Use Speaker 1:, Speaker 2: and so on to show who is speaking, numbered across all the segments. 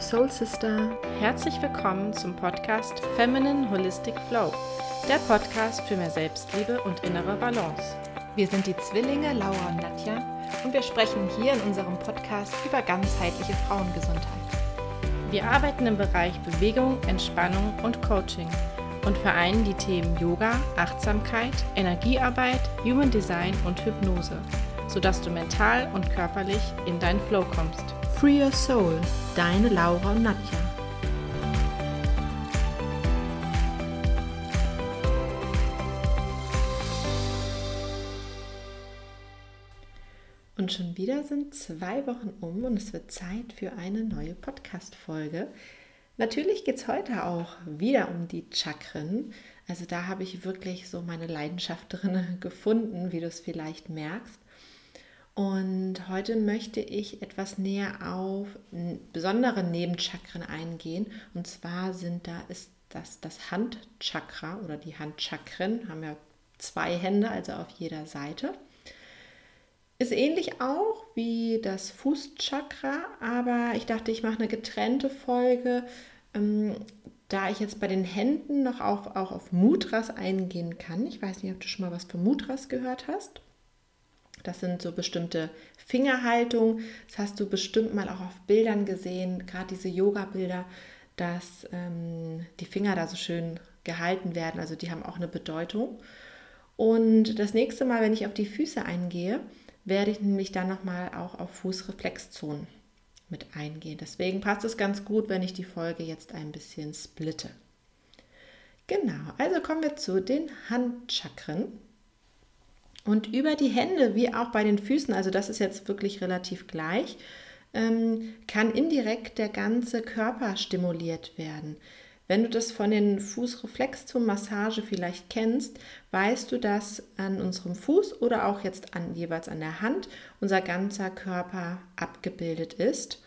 Speaker 1: Your Soul Sister.
Speaker 2: Herzlich willkommen zum Podcast Feminine Holistic Flow, der Podcast für mehr Selbstliebe und innere Balance.
Speaker 1: Wir sind die Zwillinge Laura und Nadja und wir sprechen hier in unserem Podcast über ganzheitliche Frauengesundheit.
Speaker 2: Wir arbeiten im Bereich Bewegung, Entspannung und Coaching und vereinen die Themen Yoga, Achtsamkeit, Energiearbeit, Human Design und Hypnose, sodass du mental und körperlich in deinen Flow kommst.
Speaker 1: Free Your Soul, deine Laura und Nadja. Und schon wieder sind zwei Wochen um und es wird Zeit für eine neue Podcast-Folge. Natürlich geht es heute auch wieder um die Chakren. Also da habe ich wirklich so meine Leidenschaft drin gefunden, wie du es vielleicht merkst. Und heute möchte ich etwas näher auf besondere Nebenchakren eingehen. Und zwar sind da ist das das Handchakra oder die Handchakren haben ja zwei Hände, also auf jeder Seite. Ist ähnlich auch wie das Fußchakra, aber ich dachte, ich mache eine getrennte Folge, ähm, da ich jetzt bei den Händen noch auf, auch auf Mudras eingehen kann. Ich weiß nicht, ob du schon mal was von Mudras gehört hast. Das sind so bestimmte Fingerhaltungen. Das hast du bestimmt mal auch auf Bildern gesehen, gerade diese Yoga-Bilder, dass ähm, die Finger da so schön gehalten werden. Also die haben auch eine Bedeutung. Und das nächste Mal, wenn ich auf die Füße eingehe, werde ich nämlich dann nochmal auch auf Fußreflexzonen mit eingehen. Deswegen passt es ganz gut, wenn ich die Folge jetzt ein bisschen splitte. Genau, also kommen wir zu den Handchakren. Und über die Hände, wie auch bei den Füßen, also das ist jetzt wirklich relativ gleich, ähm, kann indirekt der ganze Körper stimuliert werden. Wenn du das von den Fußreflex zur Massage vielleicht kennst, weißt du, dass an unserem Fuß oder auch jetzt an, jeweils an der Hand unser ganzer Körper abgebildet ist.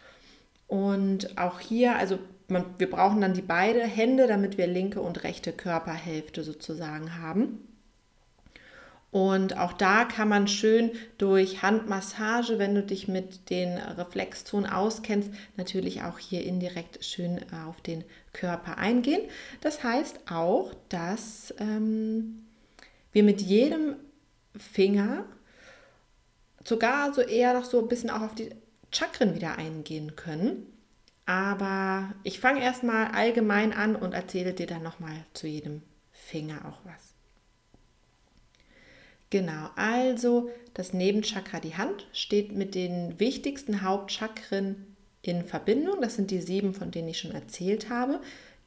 Speaker 1: Und auch hier, also man, wir brauchen dann die beiden Hände, damit wir linke und rechte Körperhälfte sozusagen haben. Und auch da kann man schön durch Handmassage, wenn du dich mit den Reflexzonen auskennst, natürlich auch hier indirekt schön äh, auf den Körper eingehen. Das heißt auch, dass ähm, wir mit jedem Finger sogar so eher noch so ein bisschen auch auf die Chakren wieder eingehen können. Aber ich fange erstmal allgemein an und erzähle dir dann nochmal zu jedem Finger auch was. Genau, also das Nebenchakra, die Hand, steht mit den wichtigsten Hauptchakren in Verbindung. Das sind die sieben, von denen ich schon erzählt habe.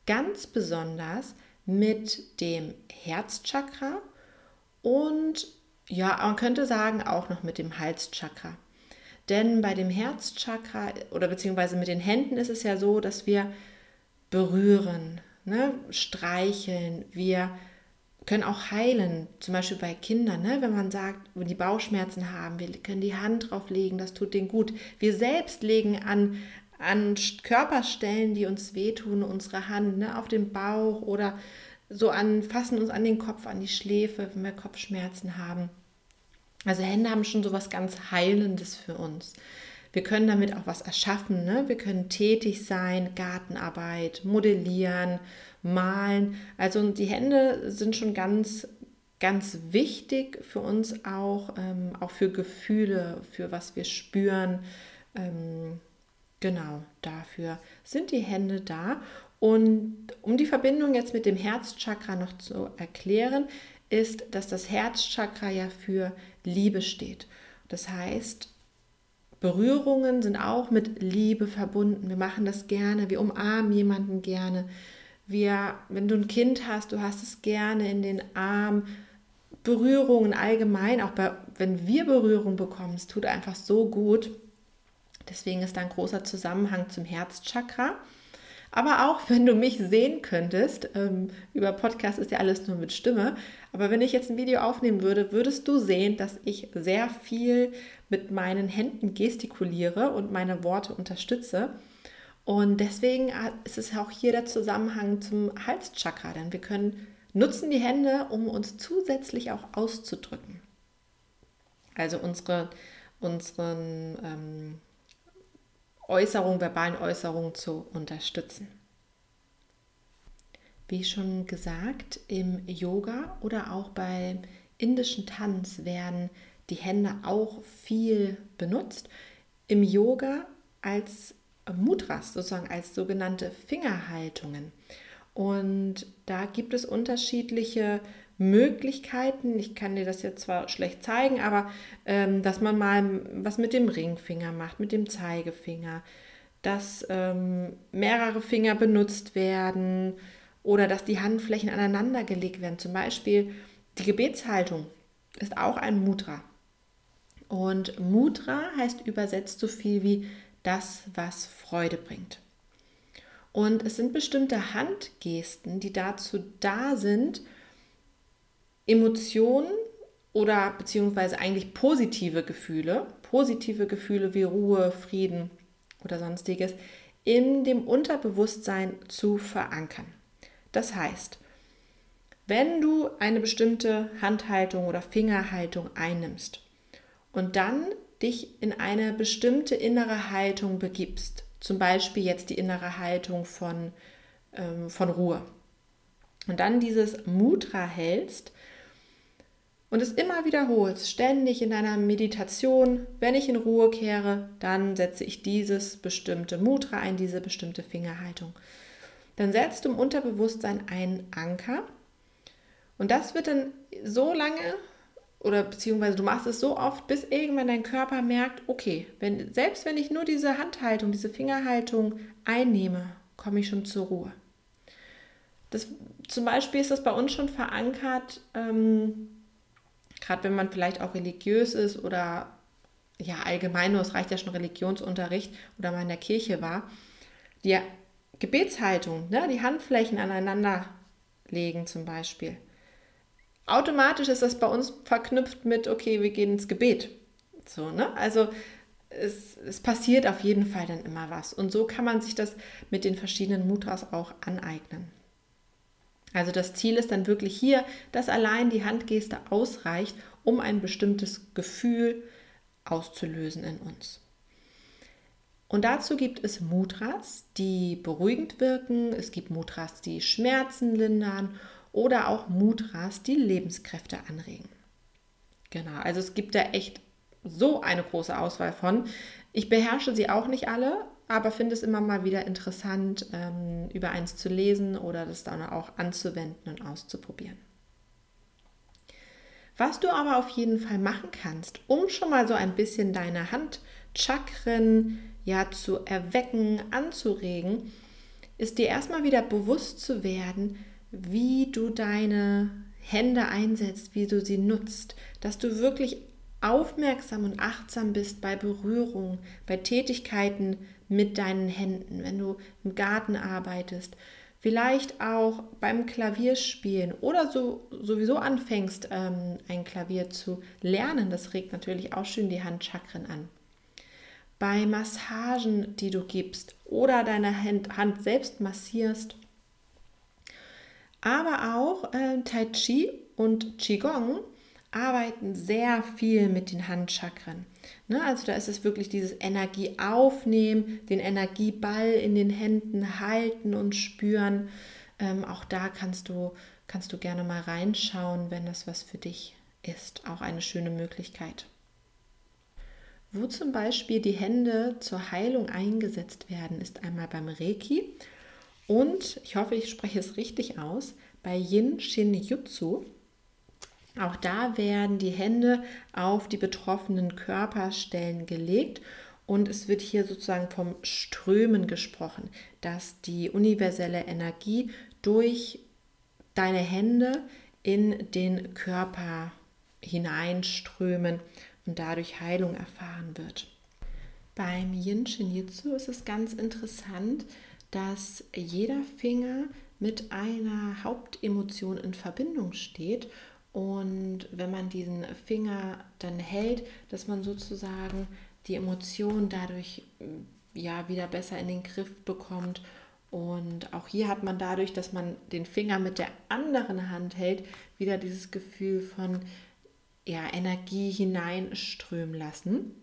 Speaker 1: Ganz besonders mit dem Herzchakra und ja, man könnte sagen auch noch mit dem Halschakra. Denn bei dem Herzchakra oder beziehungsweise mit den Händen ist es ja so, dass wir berühren, ne, streicheln, wir können auch heilen, zum Beispiel bei Kindern, ne? wenn man sagt, wenn die Bauchschmerzen haben, wir können die Hand drauf legen, das tut denen gut. Wir selbst legen an, an Körperstellen, die uns wehtun, unsere Hand ne? auf den Bauch oder so an, fassen uns an den Kopf, an die Schläfe, wenn wir Kopfschmerzen haben. Also Hände haben schon so was ganz Heilendes für uns. Wir können damit auch was erschaffen. Ne? Wir können tätig sein, Gartenarbeit, modellieren, malen. Also die Hände sind schon ganz, ganz wichtig für uns auch, ähm, auch für Gefühle, für was wir spüren. Ähm, genau, dafür sind die Hände da. Und um die Verbindung jetzt mit dem Herzchakra noch zu erklären, ist, dass das Herzchakra ja für Liebe steht. Das heißt, Berührungen sind auch mit Liebe verbunden. Wir machen das gerne, wir umarmen jemanden gerne, wir, wenn du ein Kind hast, du hast es gerne in den Arm. Berührungen allgemein, auch bei, wenn wir Berührung bekommen, es tut einfach so gut. Deswegen ist da ein großer Zusammenhang zum Herzchakra. Aber auch wenn du mich sehen könntest, ähm, über Podcast ist ja alles nur mit Stimme, aber wenn ich jetzt ein Video aufnehmen würde, würdest du sehen, dass ich sehr viel mit meinen Händen gestikuliere und meine Worte unterstütze. Und deswegen ist es auch hier der Zusammenhang zum Halschakra, denn wir können nutzen die Hände, um uns zusätzlich auch auszudrücken. Also unsere, unseren, ähm, Äußerungen, verbalen Äußerungen zu unterstützen. Wie schon gesagt, im Yoga oder auch beim indischen Tanz werden die Hände auch viel benutzt. Im Yoga als Mudras, sozusagen als sogenannte Fingerhaltungen. Und da gibt es unterschiedliche Möglichkeiten. Ich kann dir das jetzt zwar schlecht zeigen, aber ähm, dass man mal was mit dem Ringfinger macht, mit dem Zeigefinger, dass ähm, mehrere Finger benutzt werden oder dass die Handflächen aneinander gelegt werden. Zum Beispiel die Gebetshaltung ist auch ein Mudra. Und Mudra heißt übersetzt so viel wie das, was Freude bringt. Und es sind bestimmte Handgesten, die dazu da sind, Emotionen oder beziehungsweise eigentlich positive Gefühle, positive Gefühle wie Ruhe, Frieden oder sonstiges, in dem Unterbewusstsein zu verankern. Das heißt, wenn du eine bestimmte Handhaltung oder Fingerhaltung einnimmst und dann dich in eine bestimmte innere Haltung begibst, zum Beispiel jetzt die innere Haltung von, ähm, von Ruhe, und dann dieses Mudra hältst und es immer wiederholst, ständig in deiner Meditation, wenn ich in Ruhe kehre, dann setze ich dieses bestimmte Mudra ein, diese bestimmte Fingerhaltung. Dann setzt du im Unterbewusstsein einen Anker und das wird dann so lange oder beziehungsweise du machst es so oft, bis irgendwann dein Körper merkt, okay, wenn, selbst wenn ich nur diese Handhaltung, diese Fingerhaltung einnehme, komme ich schon zur Ruhe. Das, zum Beispiel ist das bei uns schon verankert, ähm, gerade wenn man vielleicht auch religiös ist oder ja allgemein nur, es reicht ja schon Religionsunterricht oder mal in der Kirche war, die Gebetshaltung, ne, die Handflächen aneinander legen zum Beispiel automatisch ist das bei uns verknüpft mit, okay, wir gehen ins Gebet. So, ne? Also es, es passiert auf jeden Fall dann immer was. Und so kann man sich das mit den verschiedenen Mudras auch aneignen. Also das Ziel ist dann wirklich hier, dass allein die Handgeste ausreicht, um ein bestimmtes Gefühl auszulösen in uns. Und dazu gibt es Mudras, die beruhigend wirken. Es gibt Mudras, die Schmerzen lindern oder auch Mudras, die Lebenskräfte anregen. Genau, also es gibt da echt so eine große Auswahl von. Ich beherrsche sie auch nicht alle, aber finde es immer mal wieder interessant, ähm, über eins zu lesen oder das dann auch anzuwenden und auszuprobieren. Was du aber auf jeden Fall machen kannst, um schon mal so ein bisschen deine Handchakren ja zu erwecken, anzuregen, ist dir erstmal wieder bewusst zu werden, wie du deine Hände einsetzt, wie du sie nutzt, dass du wirklich aufmerksam und achtsam bist bei Berührung, bei Tätigkeiten mit deinen Händen, wenn du im Garten arbeitest, vielleicht auch beim Klavierspielen oder so sowieso anfängst, ähm, ein Klavier zu lernen. Das regt natürlich auch schön die Handchakren an. Bei Massagen, die du gibst oder deine Hand selbst massierst aber auch äh, Tai Chi und Qigong arbeiten sehr viel mit den Handchakren. Ne, also da ist es wirklich dieses Energie aufnehmen, den Energieball in den Händen halten und spüren. Ähm, auch da kannst du, kannst du gerne mal reinschauen, wenn das was für dich ist. Auch eine schöne Möglichkeit. Wo zum Beispiel die Hände zur Heilung eingesetzt werden, ist einmal beim Reiki. Und ich hoffe, ich spreche es richtig aus, bei Yin Shin Jutsu. Auch da werden die Hände auf die betroffenen Körperstellen gelegt und es wird hier sozusagen vom Strömen gesprochen, dass die universelle Energie durch deine Hände in den Körper hineinströmen und dadurch Heilung erfahren wird. Beim Yin Shin Jitsu ist es ganz interessant, dass jeder Finger mit einer Hauptemotion in Verbindung steht und wenn man diesen Finger dann hält, dass man sozusagen die Emotion dadurch ja wieder besser in den Griff bekommt und auch hier hat man dadurch, dass man den Finger mit der anderen Hand hält, wieder dieses Gefühl von ja, Energie hineinströmen lassen.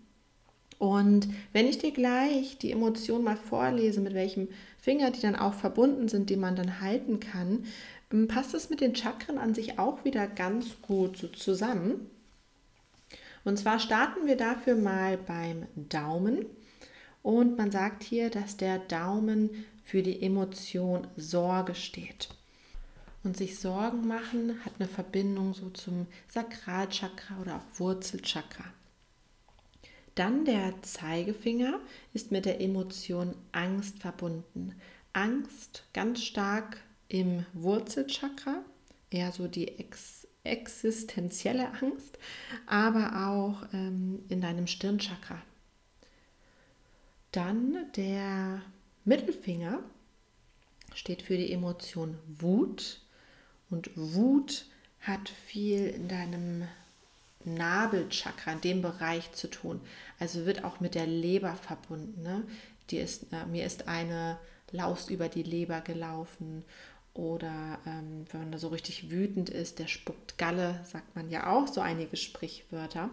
Speaker 1: Und wenn ich dir gleich die Emotion mal vorlese, mit welchem Finger die dann auch verbunden sind, die man dann halten kann, ähm, passt es mit den Chakren an sich auch wieder ganz gut so zusammen. Und zwar starten wir dafür mal beim Daumen. Und man sagt hier, dass der Daumen für die Emotion Sorge steht. Und sich Sorgen machen hat eine Verbindung so zum Sakralchakra oder auch Wurzelchakra. Dann der Zeigefinger ist mit der Emotion Angst verbunden. Angst ganz stark im Wurzelchakra, eher so die ex existenzielle Angst, aber auch ähm, in deinem Stirnchakra. Dann der Mittelfinger steht für die Emotion Wut und Wut hat viel in deinem Nabelchakra, in dem Bereich zu tun. Also wird auch mit der Leber verbunden. Ne? Die ist, äh, mir ist eine Laus über die Leber gelaufen. Oder ähm, wenn man da so richtig wütend ist, der spuckt Galle, sagt man ja auch, so einige Sprichwörter.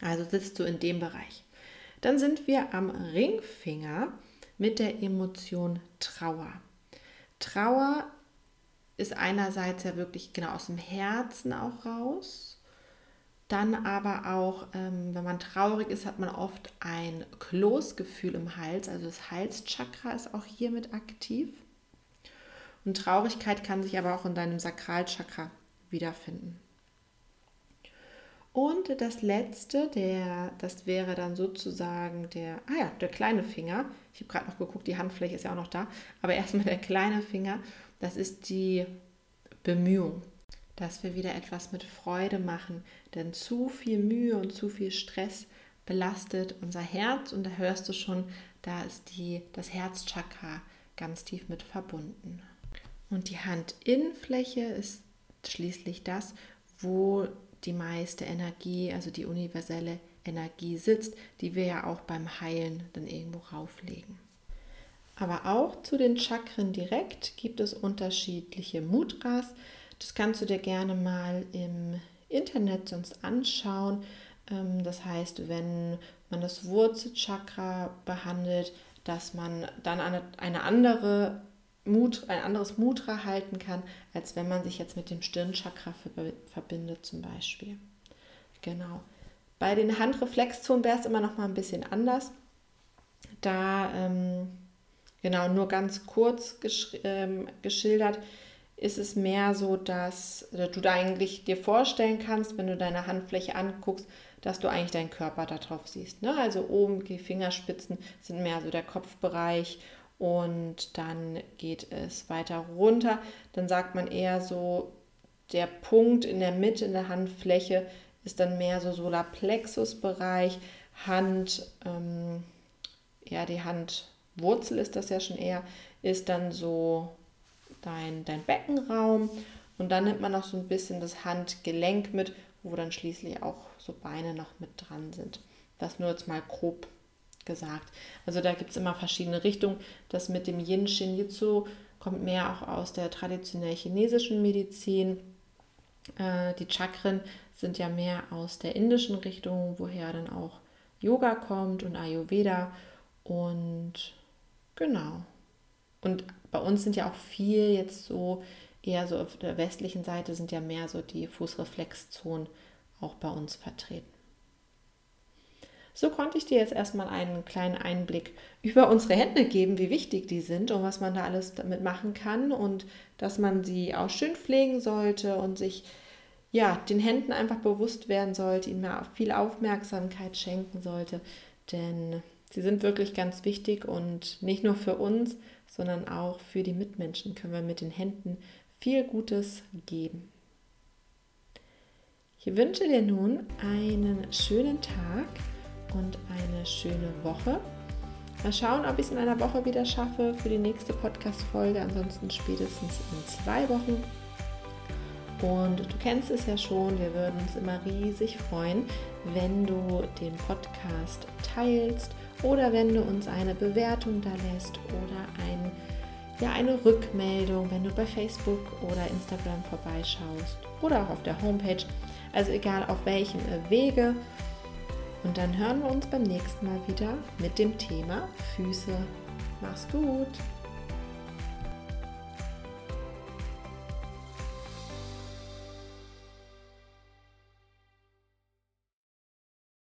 Speaker 1: Also sitzt du in dem Bereich. Dann sind wir am Ringfinger mit der Emotion Trauer. Trauer ist einerseits ja wirklich genau aus dem Herzen auch raus dann aber auch, ähm, wenn man traurig ist, hat man oft ein Kloßgefühl im Hals, also das Halschakra ist auch hier mit aktiv. Und Traurigkeit kann sich aber auch in deinem Sakralchakra wiederfinden. Und das letzte, der, das wäre dann sozusagen der, ah ja, der kleine Finger. Ich habe gerade noch geguckt, die Handfläche ist ja auch noch da. Aber erstmal der kleine Finger, das ist die Bemühung dass wir wieder etwas mit Freude machen, denn zu viel Mühe und zu viel Stress belastet unser Herz und da hörst du schon, da ist die, das Herzchakra ganz tief mit verbunden. Und die Handinnenfläche ist schließlich das, wo die meiste Energie, also die universelle Energie sitzt, die wir ja auch beim Heilen dann irgendwo rauflegen. Aber auch zu den Chakren direkt gibt es unterschiedliche Mudras. Das kannst du dir gerne mal im Internet sonst anschauen. Ähm, das heißt, wenn man das Wurzelchakra behandelt, dass man dann eine, eine andere Mut, ein anderes Mudra halten kann, als wenn man sich jetzt mit dem Stirnchakra verbindet zum Beispiel. Genau. Bei den Handreflexzonen wäre es immer noch mal ein bisschen anders. Da, ähm, genau, nur ganz kurz gesch ähm, geschildert, ist es mehr so, dass du da eigentlich dir vorstellen kannst, wenn du deine Handfläche anguckst, dass du eigentlich deinen Körper darauf siehst. Ne? Also oben die Fingerspitzen sind mehr so der Kopfbereich und dann geht es weiter runter. Dann sagt man eher so, der Punkt in der Mitte in der Handfläche ist dann mehr so Solarplexus-Bereich, Hand, ähm, ja die Handwurzel ist das ja schon eher, ist dann so dein, dein Beckenraum und dann nimmt man noch so ein bisschen das Handgelenk mit, wo dann schließlich auch so Beine noch mit dran sind. Das nur jetzt mal grob gesagt. Also da gibt es immer verschiedene Richtungen. Das mit dem Yin Shin Jitsu kommt mehr auch aus der traditionell chinesischen Medizin. Äh, die Chakren sind ja mehr aus der indischen Richtung, woher dann auch Yoga kommt und Ayurveda. Und genau. Und bei uns sind ja auch viel jetzt so, eher so auf der westlichen Seite sind ja mehr so die Fußreflexzonen auch bei uns vertreten. So konnte ich dir jetzt erstmal einen kleinen Einblick über unsere Hände geben, wie wichtig die sind und was man da alles damit machen kann und dass man sie auch schön pflegen sollte und sich ja, den Händen einfach bewusst werden sollte, ihnen viel Aufmerksamkeit schenken sollte, denn sie sind wirklich ganz wichtig und nicht nur für uns, sondern auch für die Mitmenschen können wir mit den Händen viel Gutes geben. Ich wünsche dir nun einen schönen Tag und eine schöne Woche. Mal schauen, ob ich es in einer Woche wieder schaffe für die nächste Podcast-Folge. Ansonsten spätestens in zwei Wochen. Und du kennst es ja schon, wir würden uns immer riesig freuen, wenn du den Podcast teilst oder wenn du uns eine Bewertung da lässt oder ein, ja, eine Rückmeldung, wenn du bei Facebook oder Instagram vorbeischaust oder auch auf der Homepage. Also egal auf welchem Wege. Und dann hören wir uns beim nächsten Mal wieder mit dem Thema Füße. Mach's gut!